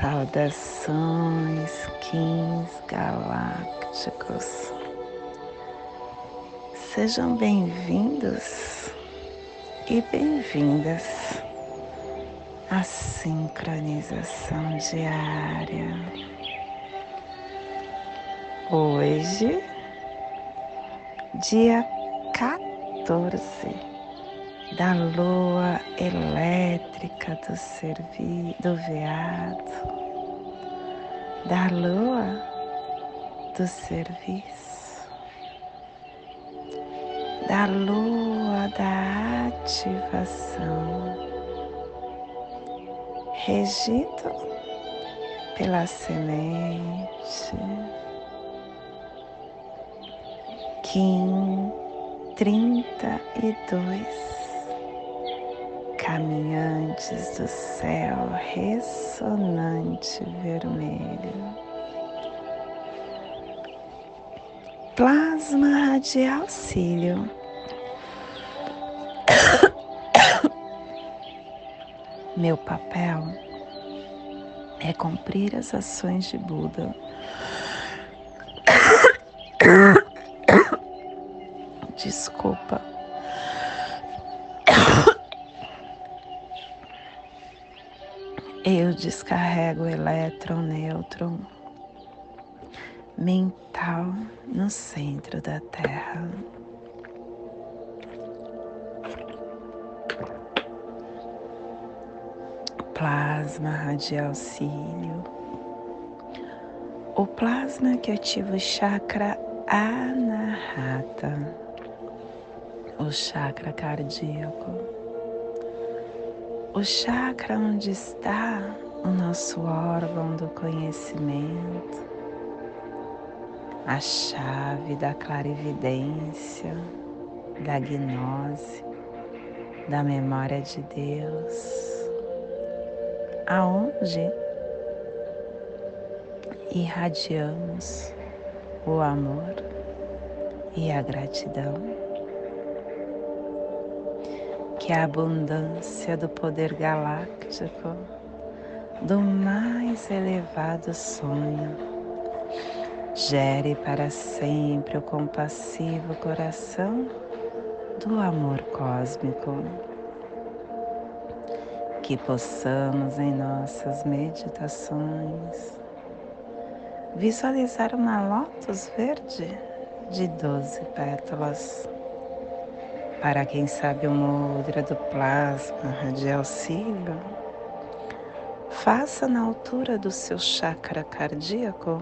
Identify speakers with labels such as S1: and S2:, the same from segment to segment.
S1: Saudações, Kins galácticos. Sejam bem-vindos e bem-vindas à sincronização diária. Hoje, dia 14 da lua elétrica do servi do veado, da lua do serviço, da lua da ativação, regido pela semente, Kim trinta e dois caminhantes do céu ressonante vermelho. Plasma radial cílio. Meu papel é cumprir as ações de Buda. Desculpa. Descarrego o elétron, nêutron mental no centro da Terra. Plasma radial cílio. O plasma que ativa o chakra anahata, o chakra cardíaco o chakra onde está o nosso órgão do conhecimento, a chave da clarividência, da gnose, da memória de Deus, aonde irradiamos o amor e a gratidão? Que a abundância do poder galáctico do mais elevado sonho gere para sempre o compassivo coração do amor cósmico. Que possamos em nossas meditações visualizar uma lótus verde de doze pétalas para quem sabe o mudra do plasma de auxílio, faça na altura do seu chakra cardíaco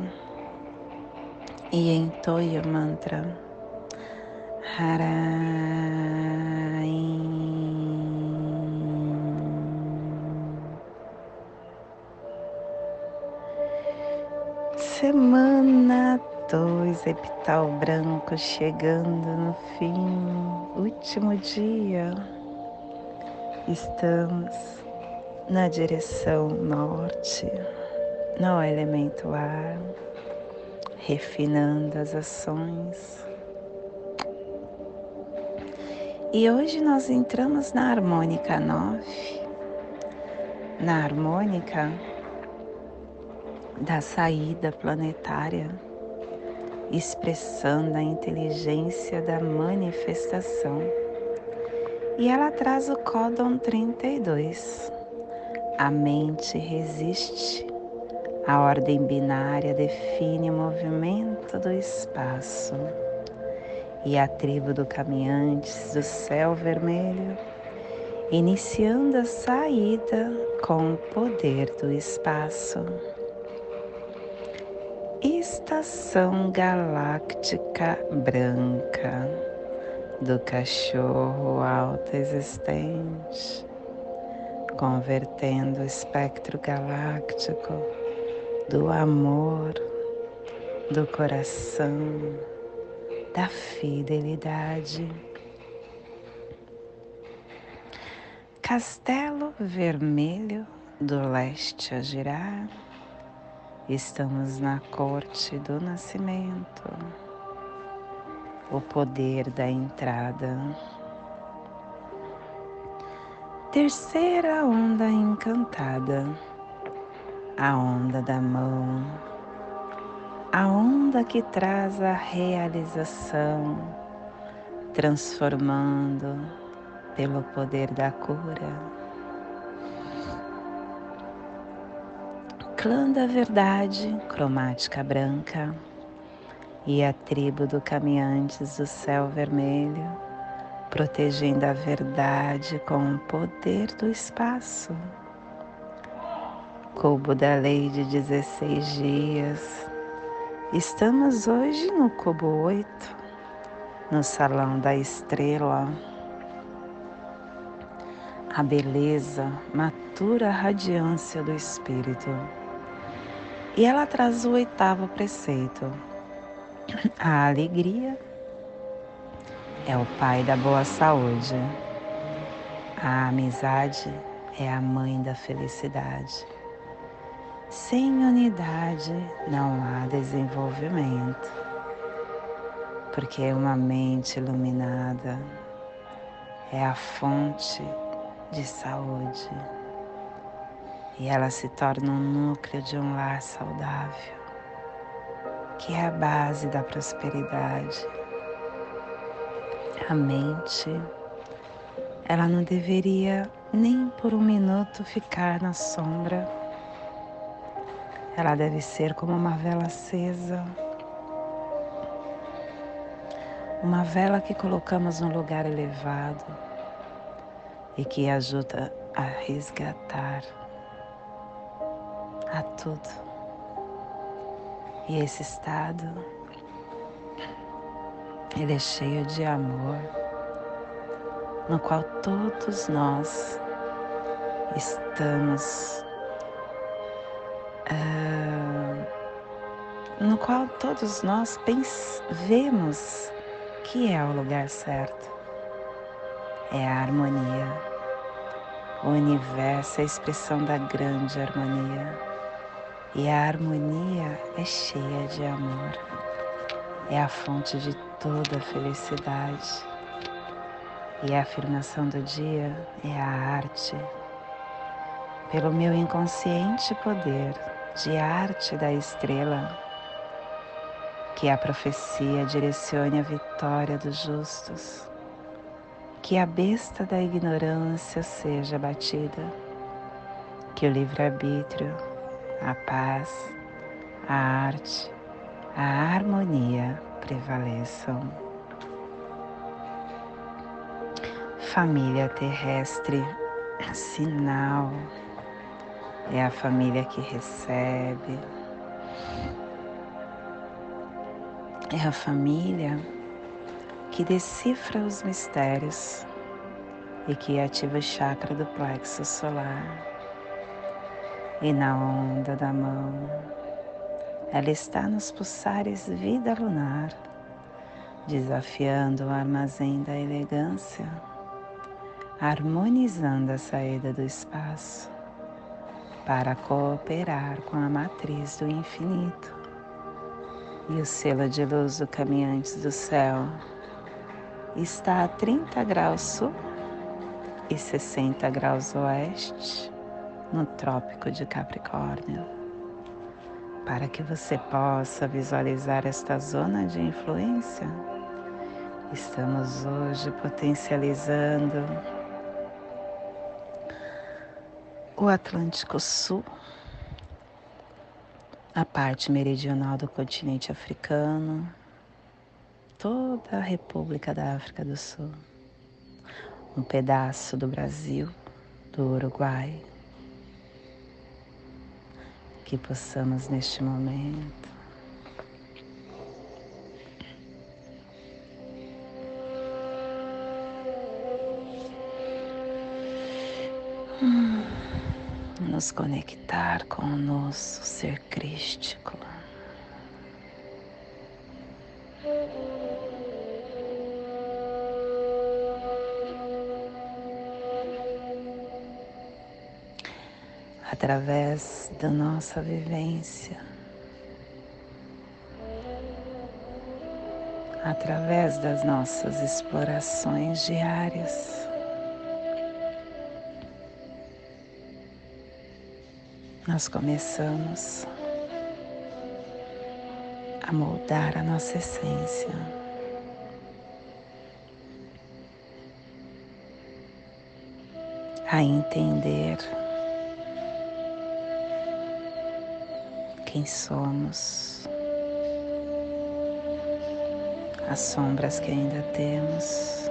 S1: e entoie o mantra. Semana dois epital branco chegando no fim, último dia. Estamos na direção norte, no elemento ar, refinando as ações. E hoje nós entramos na harmônica 9, na harmônica da saída planetária expressando a inteligência da manifestação. E ela traz o códon 32. A mente resiste. A ordem binária define o movimento do espaço. E a tribo do caminhantes do céu vermelho, iniciando a saída com o poder do espaço. Estação Galáctica Branca do Cachorro Alto Existente, convertendo o espectro galáctico do amor, do coração, da fidelidade. Castelo Vermelho do Leste a girar Estamos na corte do nascimento, o poder da entrada. Terceira onda encantada, a onda da mão, a onda que traz a realização, transformando pelo poder da cura. Clã da verdade, cromática branca, e a tribo do caminhantes do céu vermelho, protegendo a verdade com o poder do espaço. Cubo da lei de 16 dias. Estamos hoje no cubo 8, no salão da estrela. A beleza matura a radiância do espírito e ela traz o oitavo preceito. A alegria é o pai da boa saúde. A amizade é a mãe da felicidade. Sem unidade não há desenvolvimento, porque uma mente iluminada é a fonte de saúde e ela se torna um núcleo de um lar saudável, que é a base da prosperidade. A mente, ela não deveria nem por um minuto ficar na sombra. Ela deve ser como uma vela acesa, uma vela que colocamos num lugar elevado e que ajuda a resgatar a tudo. E esse estado, ele é cheio de amor, no qual todos nós estamos, uh, no qual todos nós vemos que é o lugar certo, é a harmonia. O universo é a expressão da grande harmonia. E a harmonia é cheia de amor, é a fonte de toda felicidade. E a afirmação do dia é a arte. Pelo meu inconsciente poder de arte da estrela, que a profecia direcione a vitória dos justos, que a besta da ignorância seja batida, que o livre-arbítrio a paz, a arte, a harmonia prevaleçam. Família terrestre, sinal, é a família que recebe, é a família que decifra os mistérios e que ativa o chakra do plexo solar e na onda da mão. Ela está nos pulsares vida lunar, desafiando o armazém da elegância, harmonizando a saída do espaço para cooperar com a matriz do infinito. E o selo de luz do Caminhantes do Céu está a 30 graus sul e 60 graus oeste no Trópico de Capricórnio, para que você possa visualizar esta zona de influência. Estamos hoje potencializando o Atlântico Sul, a parte meridional do continente africano, toda a República da África do Sul, um pedaço do Brasil, do Uruguai, que possamos neste momento nos conectar com o nosso ser crístico. através da nossa vivência, através das nossas explorações diárias. Nós começamos a moldar a nossa essência. a entender quem somos, as sombras que ainda temos.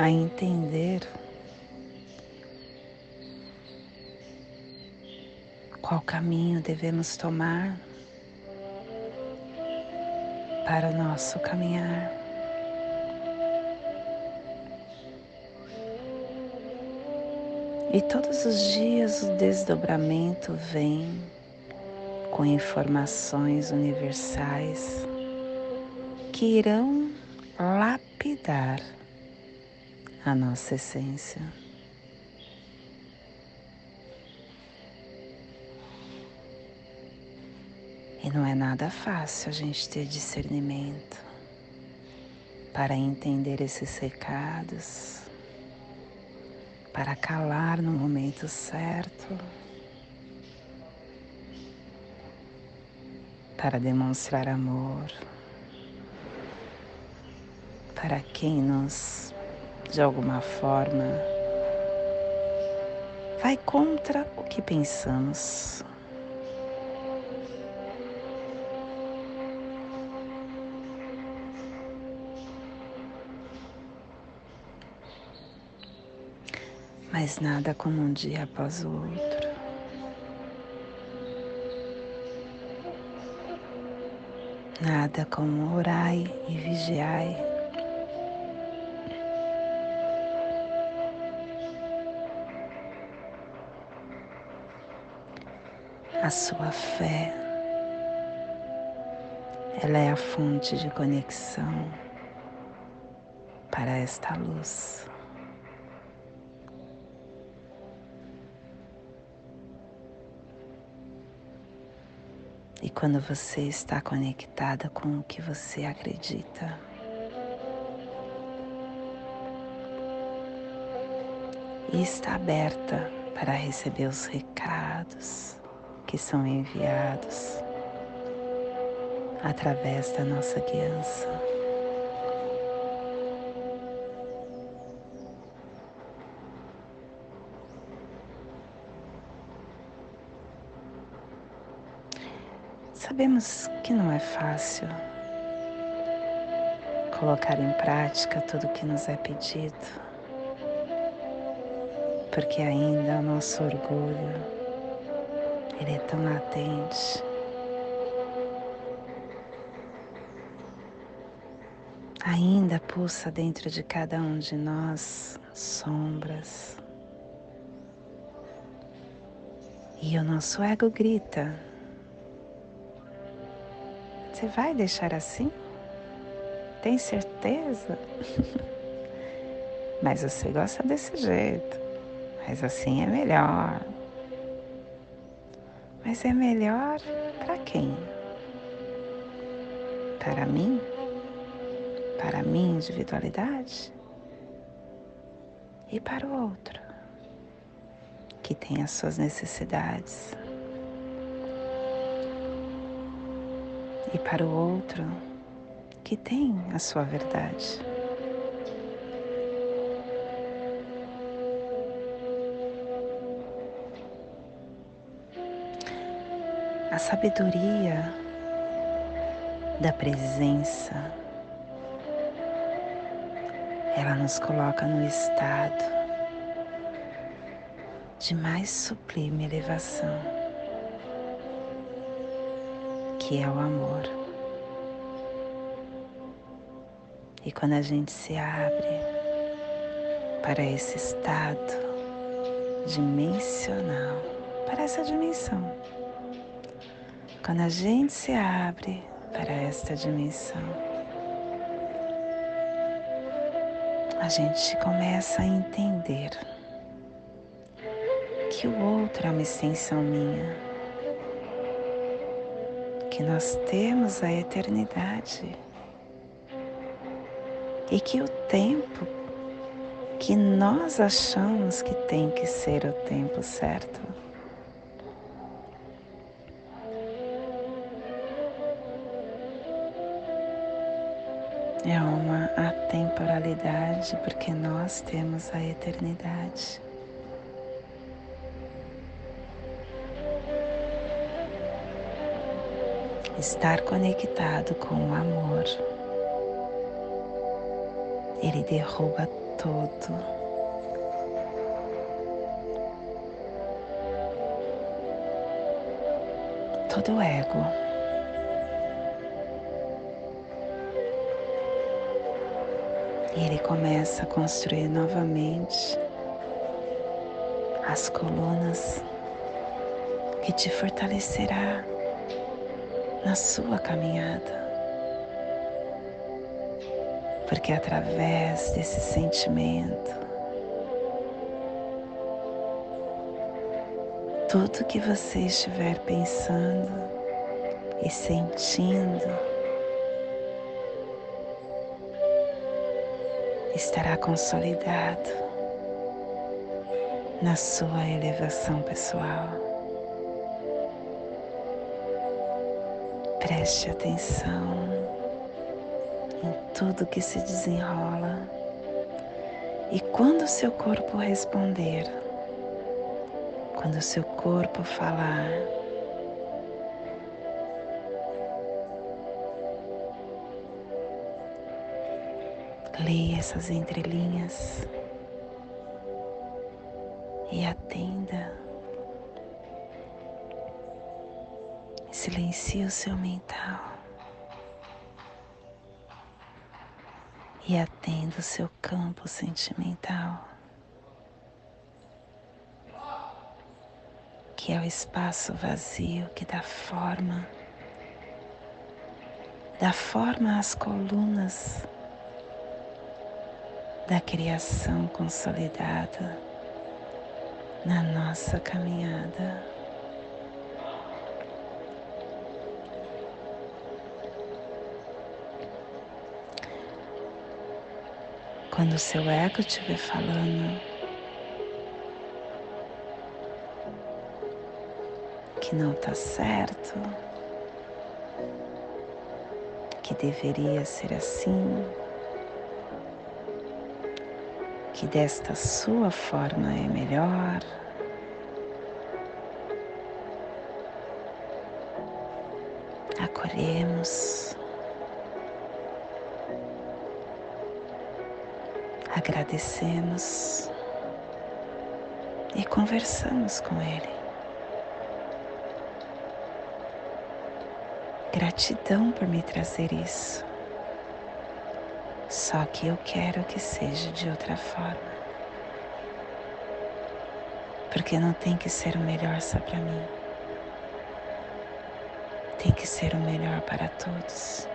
S1: A entender qual caminho devemos tomar para o nosso caminhar. E todos os dias o desdobramento vem com informações universais que irão lapidar a nossa essência. E não é nada fácil a gente ter discernimento para entender esses recados, para calar no momento certo, para demonstrar amor para quem nos, de alguma forma, vai contra o que pensamos. Mas nada como um dia após o outro. Nada como orai e vigiai. A sua fé, ela é a fonte de conexão para esta luz. Quando você está conectada com o que você acredita, e está aberta para receber os recados que são enviados através da nossa guiança. Sabemos que não é fácil colocar em prática tudo o que nos é pedido, porque ainda o nosso orgulho ele é tão latente. Ainda pulsa dentro de cada um de nós sombras. E o nosso ego grita você vai deixar assim? Tem certeza? Mas você gosta desse jeito. Mas assim é melhor. Mas é melhor para quem? Para mim? Para a minha individualidade? E para o outro, que tem as suas necessidades, e para o outro que tem a sua verdade. A sabedoria da presença, ela nos coloca no estado de mais sublime elevação que é o amor. E quando a gente se abre para esse estado dimensional, para essa dimensão, quando a gente se abre para esta dimensão, a gente começa a entender que o outro é uma extensão minha, que nós temos a eternidade e que o tempo que nós achamos que tem que ser o tempo certo é uma atemporalidade porque nós temos a eternidade. Estar conectado com o amor, ele derruba todo. Todo ego. E ele começa a construir novamente as colunas que te fortalecerá na sua caminhada. Porque através desse sentimento, tudo que você estiver pensando e sentindo, estará consolidado na sua elevação pessoal. Preste atenção em tudo que se desenrola e quando seu corpo responder, quando seu corpo falar, Leia essas entrelinhas e atenda. Silencie o seu mental e atenda o seu campo sentimental, que é o espaço vazio que dá forma, dá forma às colunas da criação consolidada na nossa caminhada. Quando o seu ego estiver falando que não está certo, que deveria ser assim, que desta sua forma é melhor. Acolhemos, agradecemos e conversamos com Ele. Gratidão por me trazer isso. Só que eu quero que seja de outra forma. Porque não tem que ser o melhor só para mim. Tem que ser o melhor para todos.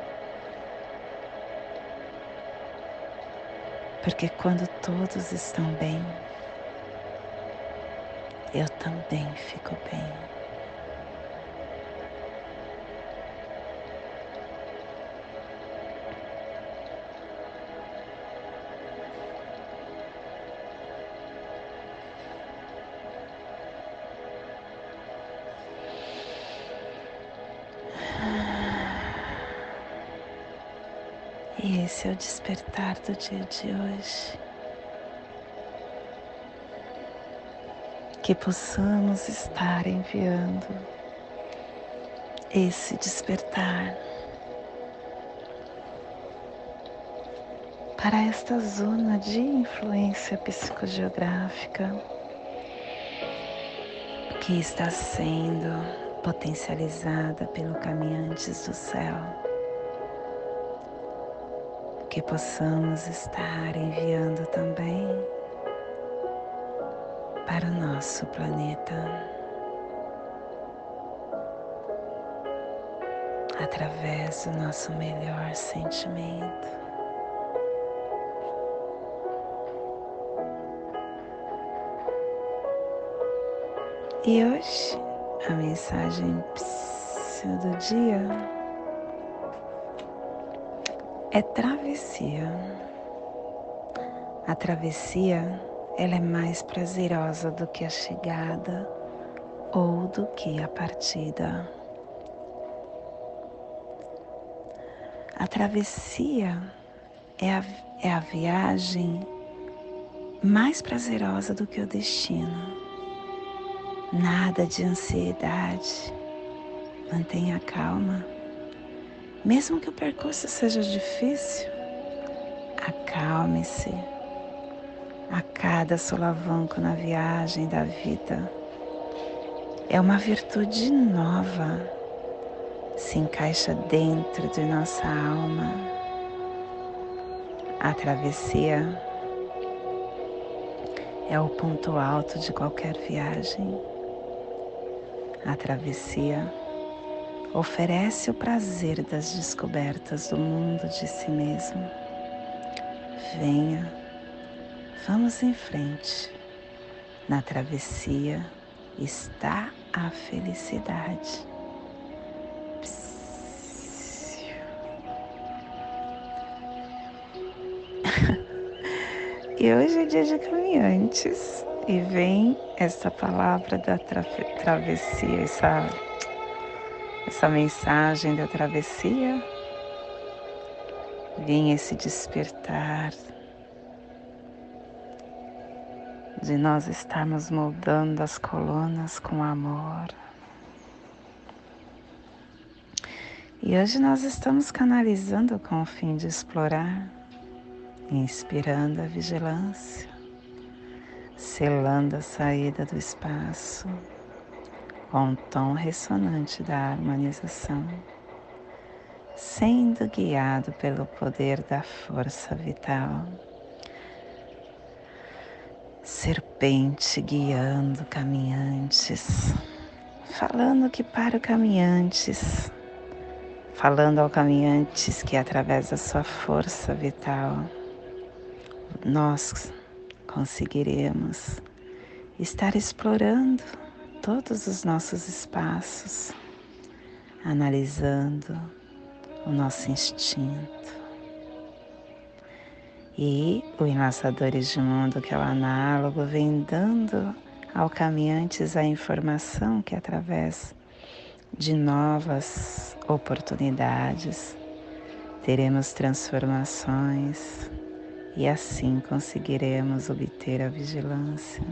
S1: Porque quando todos estão bem, eu também fico bem. E esse é o despertar do dia de hoje. Que possamos estar enviando esse despertar para esta zona de influência psicogeográfica que está sendo potencializada pelo Caminhantes do Céu que possamos estar enviando também para o nosso planeta através do nosso melhor sentimento. E hoje a mensagem do dia é travessia. A travessia ela é mais prazerosa do que a chegada ou do que a partida. A travessia é a, é a viagem mais prazerosa do que o destino. Nada de ansiedade. Mantenha calma. Mesmo que o percurso seja difícil, acalme-se. A cada solavanco na viagem da vida é uma virtude nova, se encaixa dentro de nossa alma. A travessia é o ponto alto de qualquer viagem. A travessia oferece o prazer das descobertas do mundo de si mesmo. Venha, vamos em frente. Na travessia está a felicidade. e hoje é dia de caminhantes e vem essa palavra da tra travessia, essa, essa mensagem da travessia, vem esse despertar de nós estarmos moldando as colunas com amor. E hoje nós estamos canalizando com o fim de explorar, inspirando a vigilância selando a saída do espaço com o tom ressonante da harmonização, sendo guiado pelo poder da força vital. Serpente guiando caminhantes, falando que para o caminhantes, falando ao caminhantes que através da sua força vital, nós conseguiremos estar explorando todos os nossos espaços, analisando o nosso instinto. E o Enlaçadores de Mundo, que é o análogo, vem dando ao caminhantes a informação que através de novas oportunidades teremos transformações, e assim conseguiremos obter a vigilância.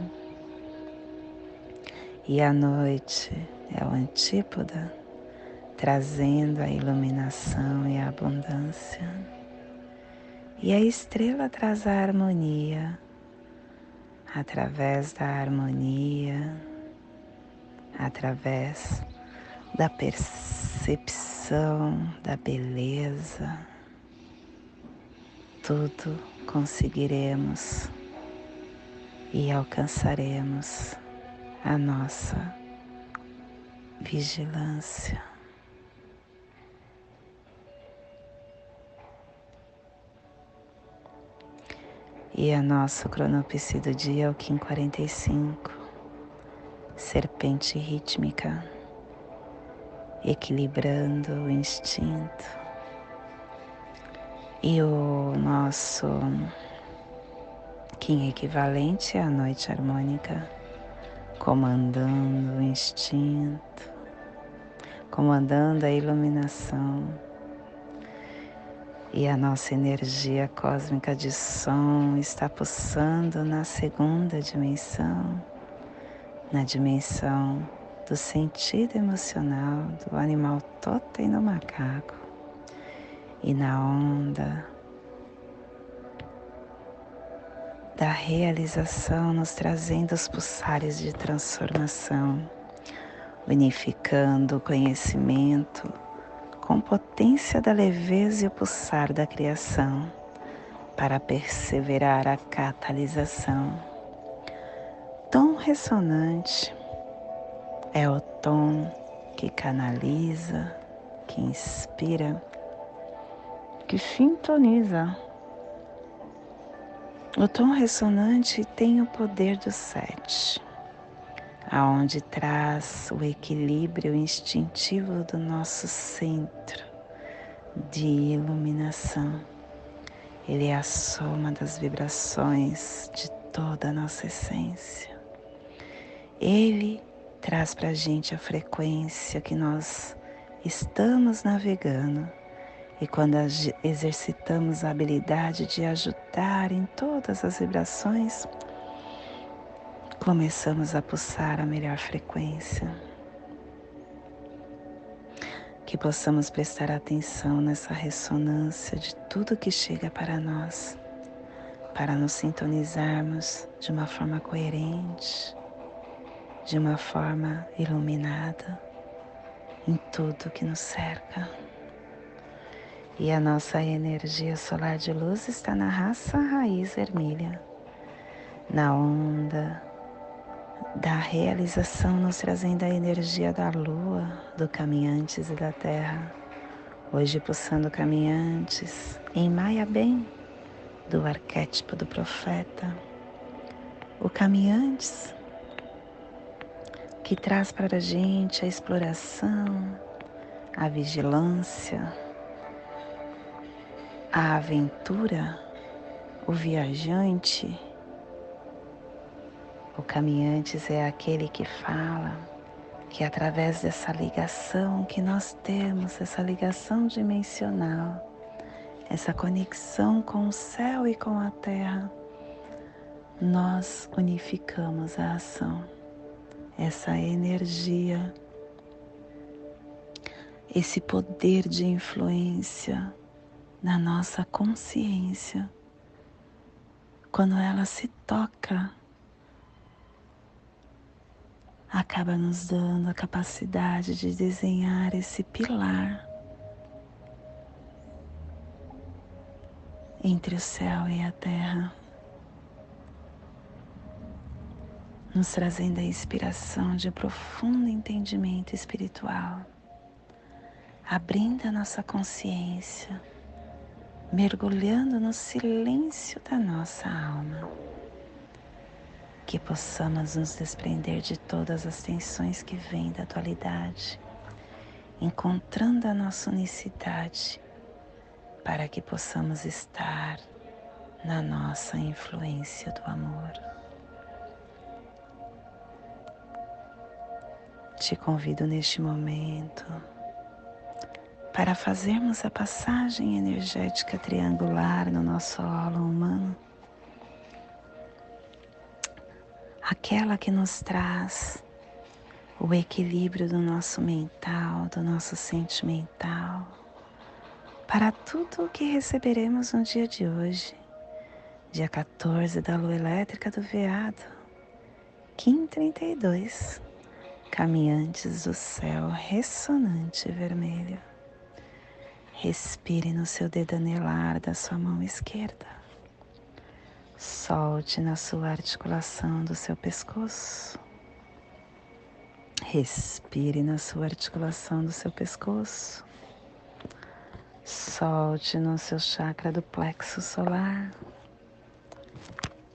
S1: E a noite é o antípoda, trazendo a iluminação e a abundância. E a estrela traz a harmonia, através da harmonia, através da percepção da beleza, tudo conseguiremos e alcançaremos a nossa vigilância. E a nosso cronopse do dia é o Kim 45, serpente rítmica, equilibrando o instinto e o nosso Kim equivalente é a noite harmônica, comandando o instinto, comandando a iluminação. E a nossa energia cósmica de som está pulsando na segunda dimensão, na dimensão do sentido emocional do animal totem do macaco e na onda da realização, nos trazendo os pulsares de transformação, unificando o conhecimento com potência da leveza e o pulsar da criação para perseverar a catalisação. Tom ressonante é o tom que canaliza, que inspira que sintoniza. O tom ressonante tem o poder do sete. aonde traz o equilíbrio instintivo do nosso centro de iluminação. Ele é a soma das vibrações de toda a nossa essência. Ele traz para a gente a frequência que nós estamos navegando e quando exercitamos a habilidade de ajudar em todas as vibrações, começamos a pulsar a melhor frequência. Que possamos prestar atenção nessa ressonância de tudo que chega para nós, para nos sintonizarmos de uma forma coerente, de uma forma iluminada em tudo que nos cerca. E a nossa energia solar de luz está na raça raiz vermelha, na onda da realização, nos trazendo a energia da lua, do caminhantes e da terra. Hoje pulsando caminhantes em Maia Bem, do arquétipo do profeta. O caminhantes que traz para a gente a exploração, a vigilância, a aventura, o viajante o caminhantes é aquele que fala que através dessa ligação que nós temos, essa ligação dimensional, essa conexão com o céu e com a terra, nós unificamos a ação, essa energia, esse poder de influência na nossa consciência. Quando ela se toca acaba nos dando a capacidade de desenhar esse pilar entre o céu e a terra, nos trazendo a inspiração de profundo entendimento espiritual, abrindo a nossa consciência, mergulhando no silêncio da nossa alma que possamos nos desprender de todas as tensões que vêm da atualidade, encontrando a nossa unicidade, para que possamos estar na nossa influência do amor. Te convido neste momento para fazermos a passagem energética triangular no nosso holo humano aquela que nos traz o equilíbrio do nosso mental, do nosso sentimental, para tudo o que receberemos no dia de hoje, dia 14 da lua elétrica do veado, Kim 32, caminhantes do céu ressonante vermelho. Respire no seu dedo anelar da sua mão esquerda. Solte na sua articulação do seu pescoço. Respire na sua articulação do seu pescoço. Solte no seu chakra do plexo solar.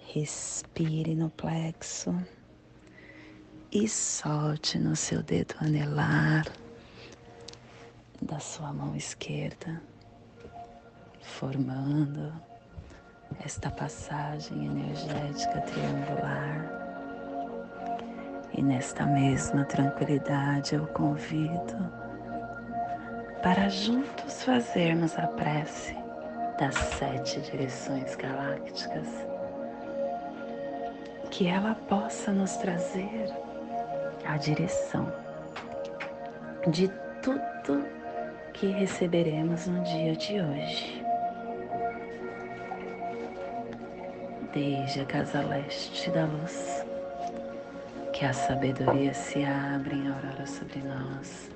S1: Respire no plexo e solte no seu dedo anelar da sua mão esquerda, formando esta passagem energética triangular. E nesta mesma tranquilidade eu convido para juntos fazermos a prece das sete direções galácticas, que ela possa nos trazer a direção de tudo que receberemos no dia de hoje. desde a casa leste da luz, que a sabedoria se abra em aurora sobre nós,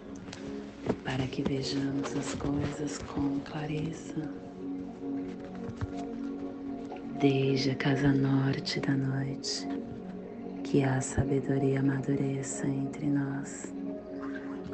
S1: para que vejamos as coisas com clareza. Desde a casa norte da noite, que a sabedoria amadureça entre nós,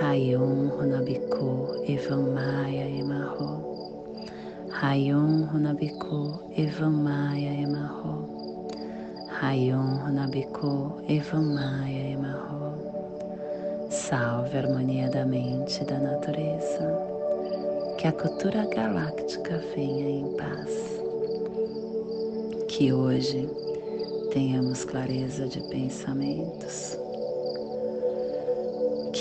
S1: Rayum Runabiku Maia Emarro, Rayum Runabiku Maia Emarro, Rayon Runabiku Evamaya Emarro. Salve a harmonia da mente e da natureza. Que a cultura galáctica venha em paz. Que hoje tenhamos clareza de pensamentos.